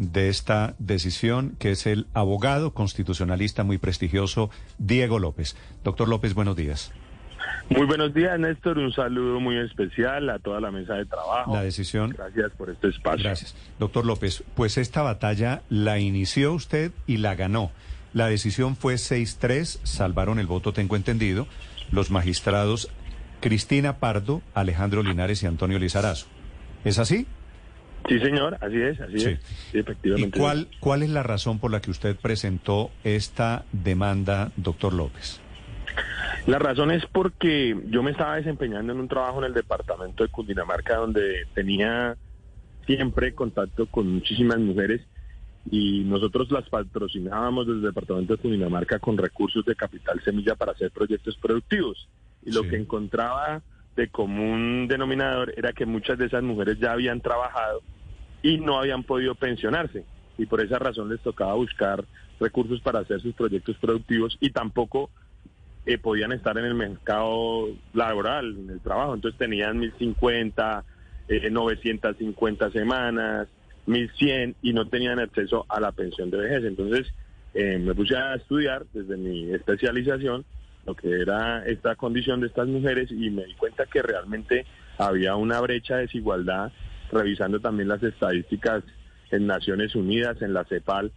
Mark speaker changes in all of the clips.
Speaker 1: de esta decisión, que es el abogado constitucionalista muy prestigioso Diego López. Doctor López, buenos días.
Speaker 2: Muy buenos días, Néstor. Un saludo muy especial a toda la mesa de trabajo.
Speaker 1: La decisión.
Speaker 2: Gracias por este espacio.
Speaker 1: Gracias. Doctor López, pues esta batalla la inició usted y la ganó. La decisión fue 6-3, salvaron el voto, tengo entendido, los magistrados Cristina Pardo, Alejandro Linares y Antonio Lizarazo. ¿Es así?
Speaker 2: Sí, señor, así es, así es. efectivamente.
Speaker 1: ¿Y cuál, cuál es la razón por la que usted presentó esta demanda, doctor López?
Speaker 2: La razón es porque yo me estaba desempeñando en un trabajo en el departamento de Cundinamarca donde tenía siempre contacto con muchísimas mujeres y nosotros las patrocinábamos desde el departamento de Cundinamarca con recursos de capital semilla para hacer proyectos productivos. Y lo que encontraba de común denominador era que muchas de esas mujeres ya habían trabajado y no habían podido pensionarse. Y por esa razón les tocaba buscar recursos para hacer sus proyectos productivos y tampoco eh, podían estar en el mercado laboral, en el trabajo. Entonces tenían 1050, eh, 950 semanas, 1100 y no tenían acceso a la pensión de vejez. Entonces eh, me puse a estudiar desde mi especialización lo que era esta condición de estas mujeres y me di cuenta que realmente había una brecha de desigualdad, revisando también las estadísticas en Naciones Unidas, en la CEPAL,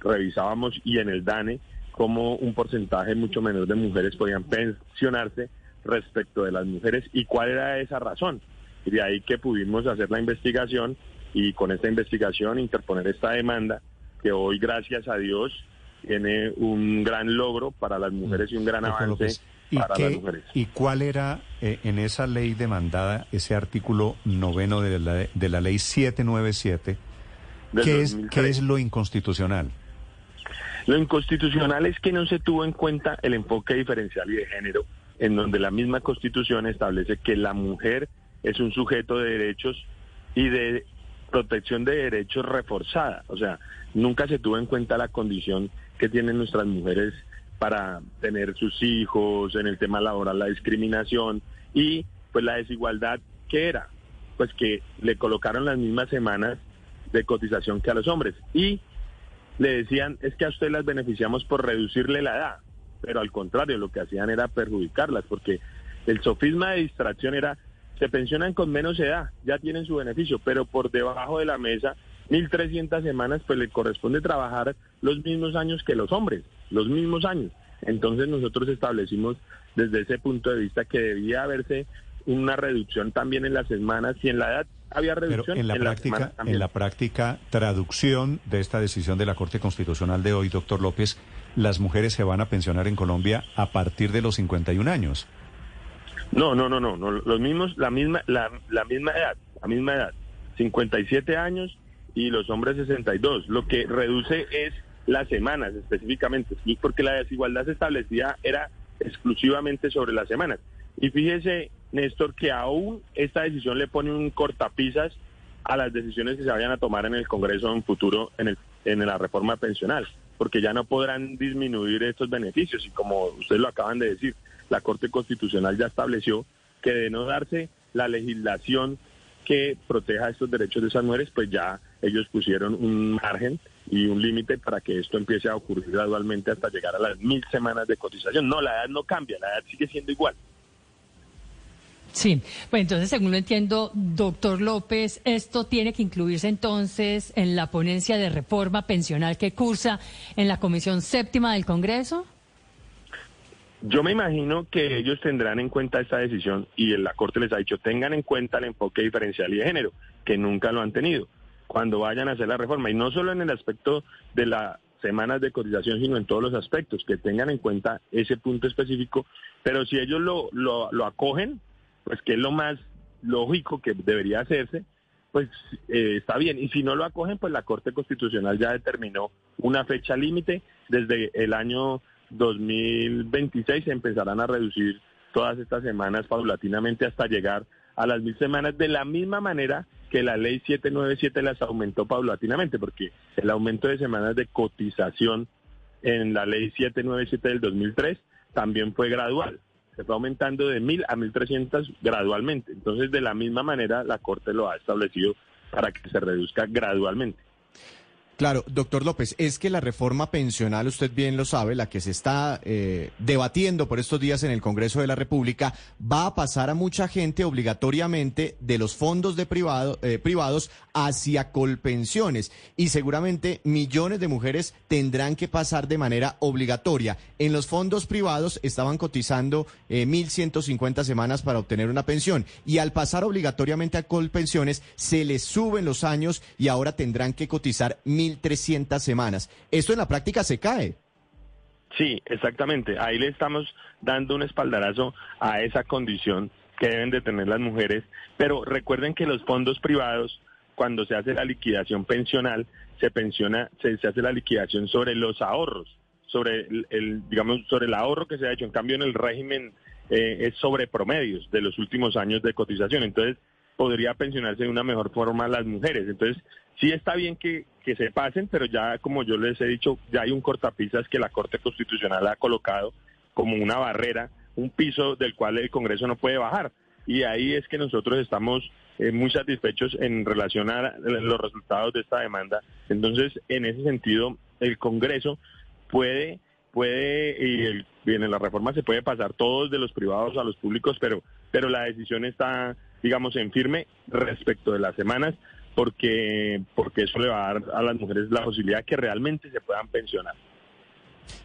Speaker 2: revisábamos y en el DANE como un porcentaje mucho menor de mujeres podían pensionarse respecto de las mujeres y cuál era esa razón. De ahí que pudimos hacer la investigación y con esta investigación interponer esta demanda que hoy, gracias a Dios, tiene un gran logro para las mujeres y un gran avance para las mujeres.
Speaker 1: ¿Y cuál era eh, en esa ley demandada, ese artículo noveno de la, de la ley 797? ¿Qué es, ¿Qué es lo inconstitucional?
Speaker 2: Lo inconstitucional es que no se tuvo en cuenta el enfoque diferencial y de género, en donde la misma constitución establece que la mujer es un sujeto de derechos y de protección de derechos reforzada. O sea, nunca se tuvo en cuenta la condición que tienen nuestras mujeres para tener sus hijos, en el tema laboral la discriminación y pues la desigualdad que era, pues que le colocaron las mismas semanas de cotización que a los hombres. Y le decían es que a usted las beneficiamos por reducirle la edad, pero al contrario lo que hacían era perjudicarlas porque el sofisma de distracción era se pensionan con menos edad, ya tienen su beneficio, pero por debajo de la mesa 1.300 semanas, pues le corresponde trabajar los mismos años que los hombres, los mismos años. Entonces nosotros establecimos desde ese punto de vista que debía haberse una reducción también en las semanas y en la edad había reducción
Speaker 1: en la práctica en la práctica traducción de esta decisión de la Corte Constitucional de hoy doctor López las mujeres se van a pensionar en Colombia a partir de los 51 años
Speaker 2: no no no no, no los mismos la misma la, la misma edad la misma edad 57 años y los hombres 62. Lo que reduce es las semanas específicamente, porque la desigualdad se establecía era exclusivamente sobre las semanas. Y fíjese, Néstor, que aún esta decisión le pone un cortapisas a las decisiones que se vayan a tomar en el Congreso en futuro en, el, en la reforma pensional, porque ya no podrán disminuir estos beneficios. Y como ustedes lo acaban de decir, la Corte Constitucional ya estableció que de no darse la legislación que proteja estos derechos de esas mujeres, pues ya ellos pusieron un margen y un límite para que esto empiece a ocurrir gradualmente hasta llegar a las mil semanas de cotización. No, la edad no cambia, la edad sigue siendo igual.
Speaker 3: Sí, pues entonces, según lo entiendo, doctor López, esto tiene que incluirse entonces en la ponencia de reforma pensional que cursa en la Comisión Séptima del Congreso.
Speaker 2: Yo me imagino que ellos tendrán en cuenta esta decisión y la Corte les ha dicho, tengan en cuenta el enfoque diferencial y de género, que nunca lo han tenido cuando vayan a hacer la reforma. Y no solo en el aspecto de las semanas de cotización, sino en todos los aspectos, que tengan en cuenta ese punto específico. Pero si ellos lo, lo, acogen, pues que es lo más lógico que debería hacerse, pues eh, está bien. Y si no lo acogen, pues la Corte Constitucional ya determinó una fecha límite desde el año 2026 se empezarán a reducir todas estas semanas paulatinamente hasta llegar a las mil semanas de la misma manera que la ley 797 las aumentó paulatinamente, porque el aumento de semanas de cotización en la ley 797 del 2003 también fue gradual. Se fue aumentando de mil a mil trescientas gradualmente. Entonces, de la misma manera, la Corte lo ha establecido para que se reduzca gradualmente.
Speaker 4: Claro, doctor López, es que la reforma pensional, usted bien lo sabe, la que se está eh, debatiendo por estos días en el Congreso de la República, va a pasar a mucha gente obligatoriamente de los fondos de privado, eh, privados hacia colpensiones y seguramente millones de mujeres tendrán que pasar de manera obligatoria. En los fondos privados estaban cotizando eh, 1.150 semanas para obtener una pensión y al pasar obligatoriamente a colpensiones se les suben los años y ahora tendrán que cotizar 1.300 semanas. Esto en la práctica se cae.
Speaker 2: Sí, exactamente. Ahí le estamos dando un espaldarazo a esa condición que deben de tener las mujeres. Pero recuerden que los fondos privados, cuando se hace la liquidación pensional, se pensiona, se, hace la liquidación sobre los ahorros, sobre el, digamos, sobre el ahorro que se ha hecho. En cambio, en el régimen eh, es sobre promedios de los últimos años de cotización. Entonces, podría pensionarse de una mejor forma las mujeres. Entonces, sí está bien que, que se pasen, pero ya, como yo les he dicho, ya hay un cortapisas que la Corte Constitucional ha colocado como una barrera, un piso del cual el Congreso no puede bajar. Y ahí es que nosotros estamos eh, muy satisfechos en relación a los resultados de esta demanda. Entonces, en ese sentido, el Congreso puede puede y, el, en la reforma se puede pasar todos de los privados a los públicos, pero pero la decisión está digamos, en firme respecto de las semanas, porque, porque eso le va a dar a las mujeres la posibilidad que realmente se puedan pensionar.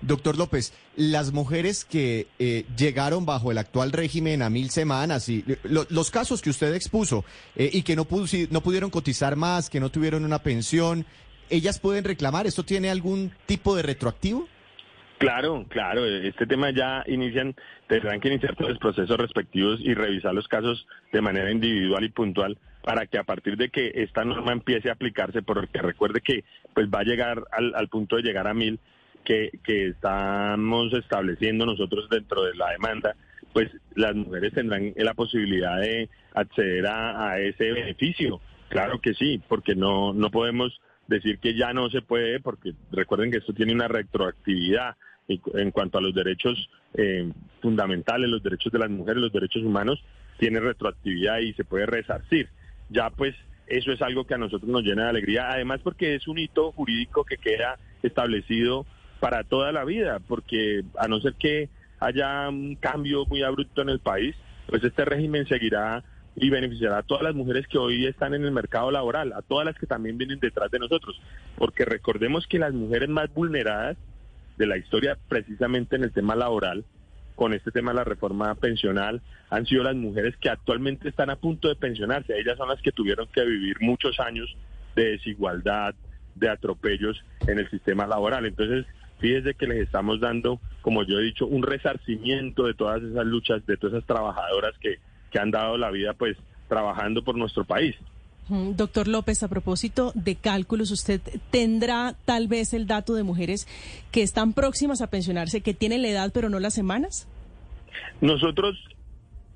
Speaker 4: Doctor López, las mujeres que eh, llegaron bajo el actual régimen a mil semanas y los casos que usted expuso eh, y que no, no pudieron cotizar más, que no tuvieron una pensión, ¿ellas pueden reclamar? ¿Esto tiene algún tipo de retroactivo?
Speaker 2: Claro, claro, este tema ya inician, tendrán que iniciar todos los procesos respectivos y revisar los casos de manera individual y puntual para que a partir de que esta norma empiece a aplicarse, porque recuerde que pues va a llegar al, punto de llegar a mil que, que estamos estableciendo nosotros dentro de la demanda, pues las mujeres tendrán la posibilidad de acceder a, a ese beneficio. Claro que sí, porque no, no podemos decir que ya no se puede, porque recuerden que esto tiene una retroactividad en cuanto a los derechos eh, fundamentales, los derechos de las mujeres, los derechos humanos, tiene retroactividad y se puede resarcir. Ya pues eso es algo que a nosotros nos llena de alegría, además porque es un hito jurídico que queda establecido para toda la vida, porque a no ser que haya un cambio muy abrupto en el país, pues este régimen seguirá y beneficiará a todas las mujeres que hoy están en el mercado laboral, a todas las que también vienen detrás de nosotros, porque recordemos que las mujeres más vulneradas de la historia precisamente en el tema laboral, con este tema de la reforma pensional, han sido las mujeres que actualmente están a punto de pensionarse. Ellas son las que tuvieron que vivir muchos años de desigualdad, de atropellos en el sistema laboral. Entonces, fíjese que les estamos dando, como yo he dicho, un resarcimiento de todas esas luchas, de todas esas trabajadoras que que han dado la vida pues trabajando por nuestro país.
Speaker 5: Doctor López, a propósito de cálculos, ¿usted tendrá tal vez el dato de mujeres que están próximas a pensionarse, que tienen la edad pero no las semanas?
Speaker 2: Nosotros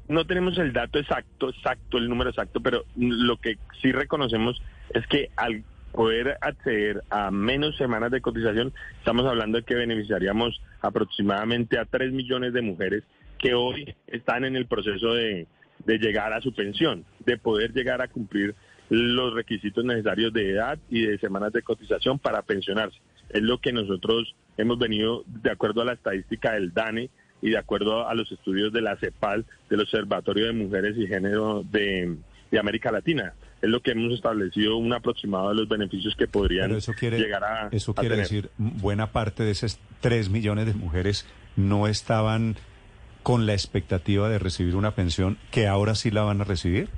Speaker 2: no tenemos el dato exacto, exacto, el número exacto, pero lo que sí reconocemos es que al poder acceder a menos semanas de cotización, estamos hablando de que beneficiaríamos aproximadamente a 3 millones de mujeres que hoy están en el proceso de, de llegar a su pensión, de poder llegar a cumplir los requisitos necesarios de edad y de semanas de cotización para pensionarse. Es lo que nosotros hemos venido, de acuerdo a la estadística del DANE y de acuerdo a los estudios de la CEPAL, del Observatorio de Mujeres y Género de, América Latina. Es lo que hemos establecido un aproximado de los beneficios que podrían llegar a
Speaker 1: Eso quiere decir, buena parte de esos 3 millones de mujeres no estaban con la expectativa de recibir una pensión que ahora sí la van a recibir?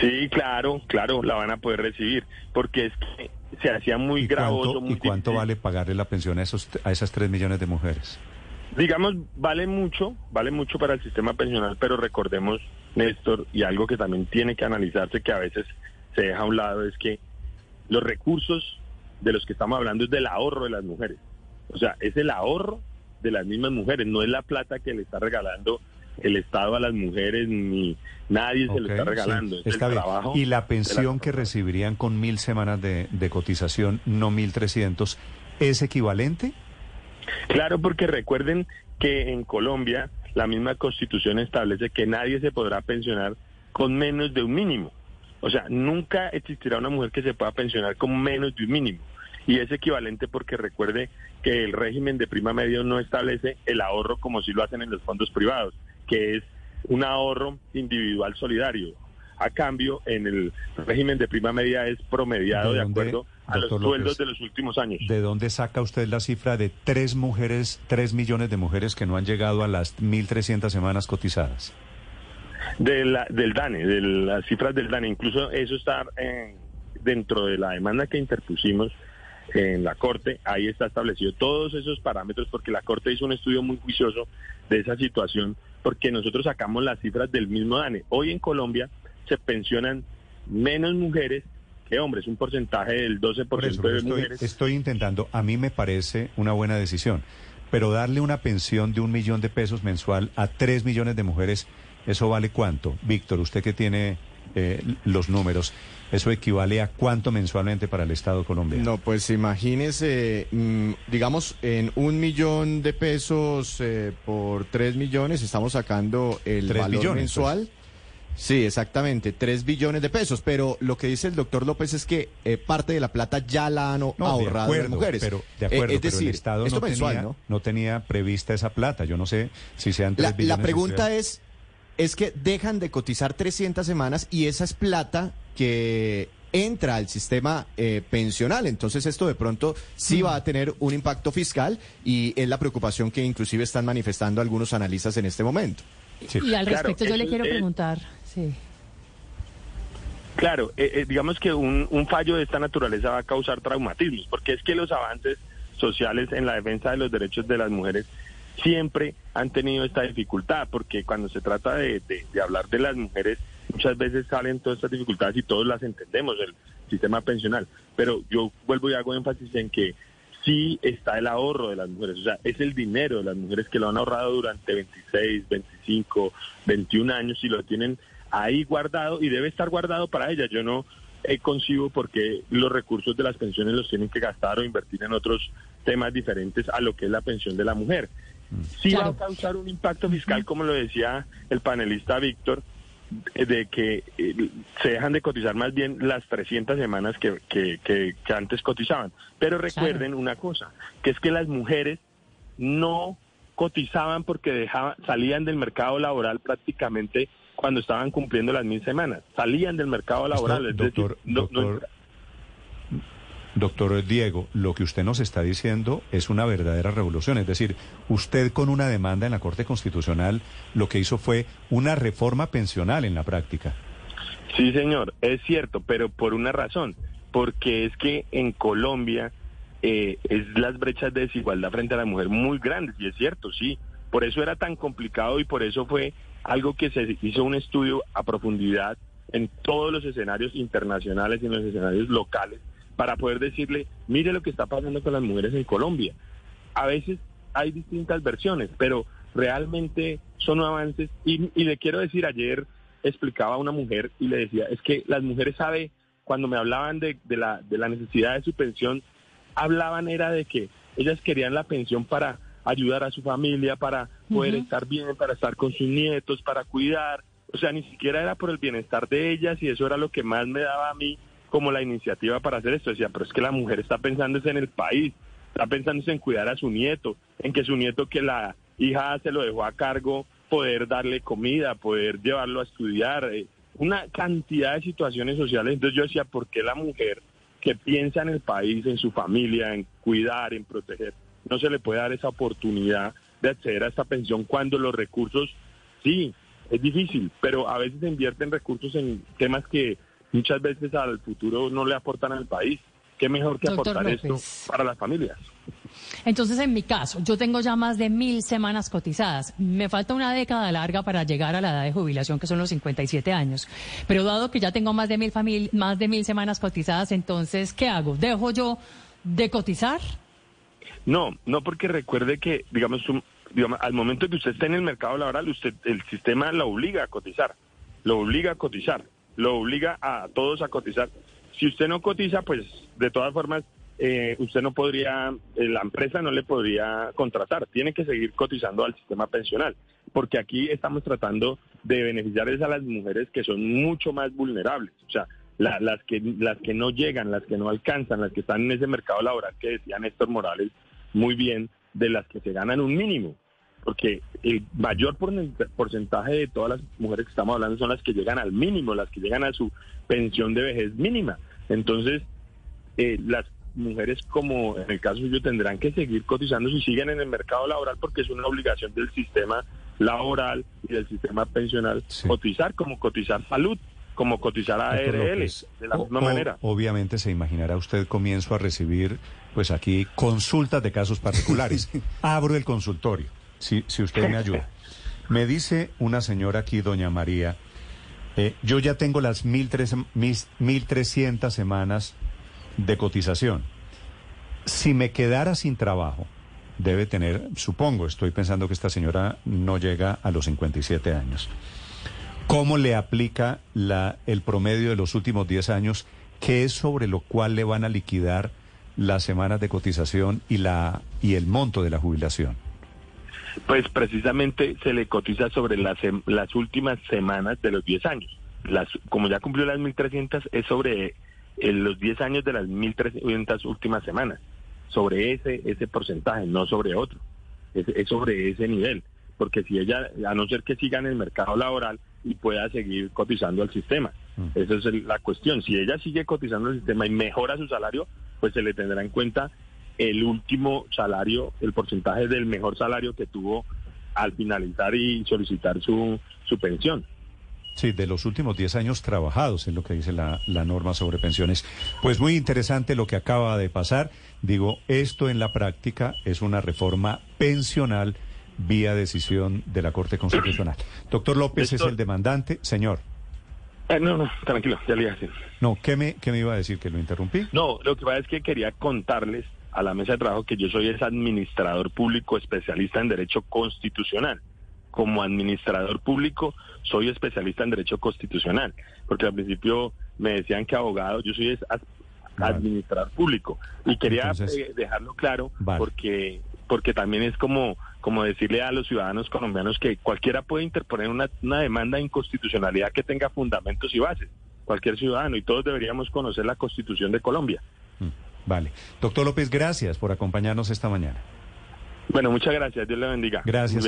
Speaker 2: Sí, claro, claro, la van a poder recibir, porque es que se hacía muy gravoso.
Speaker 1: ¿Y cuánto vale pagarle la pensión a, esos, a esas tres millones de mujeres?
Speaker 2: Digamos, vale mucho, vale mucho para el sistema pensional, pero recordemos, Néstor, y algo que también tiene que analizarse, que a veces se deja a un lado, es que los recursos de los que estamos hablando es del ahorro de las mujeres. O sea, es el ahorro de las mismas mujeres, no es la plata que le está regalando el Estado a las mujeres, ni nadie se lo está regalando. es el trabajo
Speaker 1: y la pensión que recibirían con mil semanas de, de cotización, no mil trescientos, ¿es equivalente?
Speaker 2: Claro, porque recuerden que en Colombia la misma constitución establece que nadie se podrá pensionar con menos de un mínimo. O sea, nunca existirá una mujer que se pueda pensionar con menos de un mínimo. Y es equivalente porque recuerde que el régimen de prima medio no establece el ahorro como si lo hacen en los fondos privados, que es un ahorro individual solidario. A cambio, en el régimen de prima media es promediado de, acuerdo a los sueldos de los últimos años.
Speaker 1: ¿De dónde saca usted la cifra de tres mujeres, tres millones de mujeres que no han llegado a las 1.300 semanas cotizadas?
Speaker 2: De la, del DANE, de las cifras del DANE. Incluso eso está dentro de la demanda que interpusimos en la Corte. Ahí está establecido todos esos parámetros porque la Corte hizo un estudio muy juicioso de esa situación porque nosotros sacamos las cifras del mismo DANE. Hoy en Colombia se pensionan menos mujeres que hombres, un porcentaje del 12% de mujeres.
Speaker 1: Estoy intentando, a mí me parece una buena decisión, pero darle una pensión de un millón de pesos mensual a tres millones de mujeres, ¿eso vale cuánto? Víctor, usted que tiene eh, los números, ¿eso equivale a cuánto mensualmente para el Estado colombiano?
Speaker 4: No, pues imagínese, mm, digamos, en un millón de pesos eh, por tres millones, estamos sacando el valor mensual. Pues. Sí, exactamente, tres billones de pesos, pero lo que dice el doctor López es que eh, parte de la plata ya la han ahorrado las mujeres.
Speaker 1: Pero, de acuerdo, es decir, el Estado no, tenía, ¿no? tenía prevista esa plata, yo no sé si sean tres
Speaker 4: la, billones. La pregunta es, es que dejan de cotizar 300 semanas y esa es plata que entra al sistema eh, pensional. Entonces esto de pronto sí va a tener un impacto fiscal y es la preocupación que inclusive están manifestando algunos analistas en este momento.
Speaker 3: Y al respecto yo le quiero preguntar, sí.
Speaker 2: Claro, eh, eh, digamos que un, un fallo de esta naturaleza va a causar traumatismos, porque es que los avances sociales en la defensa de los derechos de las mujeres siempre han tenido esta dificultad, porque cuando se trata de, hablar de las mujeres, muchas veces salen todas estas dificultades y todos las entendemos, el sistema pensional. Pero yo vuelvo y hago énfasis en que sí está el ahorro de las mujeres, o sea, es el dinero de las mujeres que lo han ahorrado durante 26, 25, 21 años y lo tienen ahí guardado y debe estar guardado para ellas. Yo no eh, concibo porque los recursos de las pensiones los tienen que gastar o invertir en otros temas diferentes a lo que es la pensión de la mujer. Sí va a causar un impacto fiscal, como lo decía el panelista Víctor, de que eh, se dejan de cotizar más bien las 300 semanas que, que, antes cotizaban. Pero recuerden una cosa, que es que las mujeres no cotizaban porque dejaban, salían del mercado laboral prácticamente cuando estaban cumpliendo las mil semanas. Salían del mercado laboral.
Speaker 1: doctor, Doctor Diego, lo que usted nos está diciendo es una verdadera revolución. Es decir, usted con una demanda en la Corte Constitucional lo que hizo fue una reforma pensional en la práctica.
Speaker 2: Sí, señor, es cierto, pero por una razón. Porque es que en Colombia eh, es las brechas de desigualdad frente a la mujer muy grandes, y es cierto, sí. Por eso era tan complicado y por eso fue algo que se hizo un estudio a profundidad en todos los escenarios internacionales y en los escenarios locales para poder decirle, mire lo que está pasando con las mujeres en Colombia. A veces hay distintas versiones, pero realmente son avances. Y, le quiero decir, ayer explicaba a una mujer y le decía, es que las mujeres sabe, cuando me hablaban de, la, de la necesidad de su pensión, hablaban era de que ellas querían la pensión para ayudar a su familia, para poder estar bien, para estar con sus nietos, para cuidar. O sea, ni siquiera era por el bienestar de ellas y eso era lo que más me daba a mí como la iniciativa para hacer esto. Decía, pero es que la mujer está pensando en el país, está pensando en cuidar a su nieto, en que su nieto que la hija se lo dejó a cargo, poder darle comida, poder llevarlo a estudiar, eh, una cantidad de situaciones sociales. Entonces yo decía, ¿por qué la mujer que piensa en el país, en su familia, en cuidar, en proteger, no se le puede dar esa oportunidad de acceder a esta pensión cuando los recursos, sí, es difícil, pero a veces se invierten recursos en temas que muchas veces al futuro no le aportan al país. ¿Qué mejor que aportar esto para las familias?
Speaker 3: Entonces, en mi caso, yo tengo ya más de mil semanas cotizadas. Me falta una década larga para llegar a la edad de jubilación, que son los 57 años. Pero dado que ya tengo más de mil, más de mil semanas cotizadas, entonces, ¿qué hago? ¿Dejo yo de cotizar?
Speaker 2: No, no porque recuerde que, digamos, digamos, al momento que usted está en el mercado laboral, usted el sistema lo obliga a cotizar, lo obliga a cotizar lo obliga a todos a cotizar. Si usted no cotiza, pues de todas formas eh, usted no podría, eh, la empresa no le podría contratar, tiene que seguir cotizando al sistema pensional, porque aquí estamos tratando de beneficiar a las mujeres que son mucho más vulnerables. O sea, las, que, las que no llegan, las que no alcanzan, las que están en ese mercado laboral que decía Néstor Morales muy bien, de las que se ganan un mínimo. Porque el mayor porcentaje de todas las mujeres que estamos hablando son las que llegan al mínimo, las que llegan a su pensión de vejez mínima. Entonces, eh, las mujeres como en el caso suyo tendrán que seguir cotizando si siguen en el mercado laboral porque es una obligación del sistema laboral y del sistema pensional cotizar como cotizar salud como cotizar a ARL de la misma manera.
Speaker 1: Obviamente se imaginará usted comienzo a recibir pues aquí consultas de casos particulares. Abro el consultorio, si, si usted me ayuda. Me dice una señora aquí, doña María, eh, yo ya tengo las mil tres, mis 1.300 semanas de cotización. Si me quedara sin trabajo, debe tener, supongo, estoy pensando que esta señora no llega a los 57 años. ¿Cómo le aplica la, el promedio de los últimos 10 años? ¿Qué es sobre lo cual le van a liquidar las semanas de cotización y, la, y el monto de la jubilación?
Speaker 2: Pues precisamente se le cotiza sobre las, las últimas semanas de los 10 años. Las, como ya cumplió las 1.300, es sobre eh, los 10 años de las 1.300 últimas semanas. Sobre ese, ese porcentaje, no sobre otro. Es, es sobre ese nivel. Porque si ella, a no ser que siga en el mercado laboral, y pueda seguir cotizando al sistema. Mm. Esa es la cuestión. Si ella sigue cotizando al sistema y mejora su salario, pues se le tendrá en cuenta el último salario, el porcentaje del mejor salario que tuvo al finalizar y solicitar su, su pensión.
Speaker 1: Sí, de los últimos 10 años trabajados, es lo que dice la, la, norma sobre pensiones. Pues muy interesante lo que acaba de pasar. Digo, esto en la práctica es una reforma pensional vía decisión de la Corte Constitucional. Doctor López es el demandante. Señor.
Speaker 2: Eh, no, no, tranquilo, ya le iba a decir.
Speaker 1: No, ¿qué me, ¿qué me iba a decir? ¿Que lo interrumpí?
Speaker 2: No, lo que pasa es que quería contarles a la mesa de trabajo que yo soy ese administrador público especialista en Derecho Constitucional. Como administrador público soy especialista en Derecho Constitucional, porque al principio me decían que abogado, yo soy administrador público. Y quería eh, dejarlo claro porque porque también es como, como decirle a los ciudadanos colombianos que cualquiera puede interponer una, una demanda de inconstitucionalidad que tenga fundamentos y bases, cualquier ciudadano, y todos deberíamos conocer la Constitución de Colombia. Mm,
Speaker 1: vale. Doctor López, gracias por acompañarnos esta mañana.
Speaker 2: Bueno, muchas gracias. Dios le bendiga.
Speaker 1: Gracias.